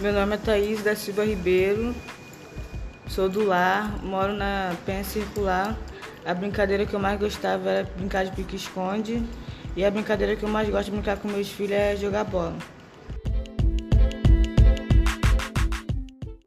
Meu nome é Thaís da Silva Ribeiro, sou do lar, moro na Penha Circular. A brincadeira que eu mais gostava era brincar de pique-esconde e a brincadeira que eu mais gosto de brincar com meus filhos é jogar bola.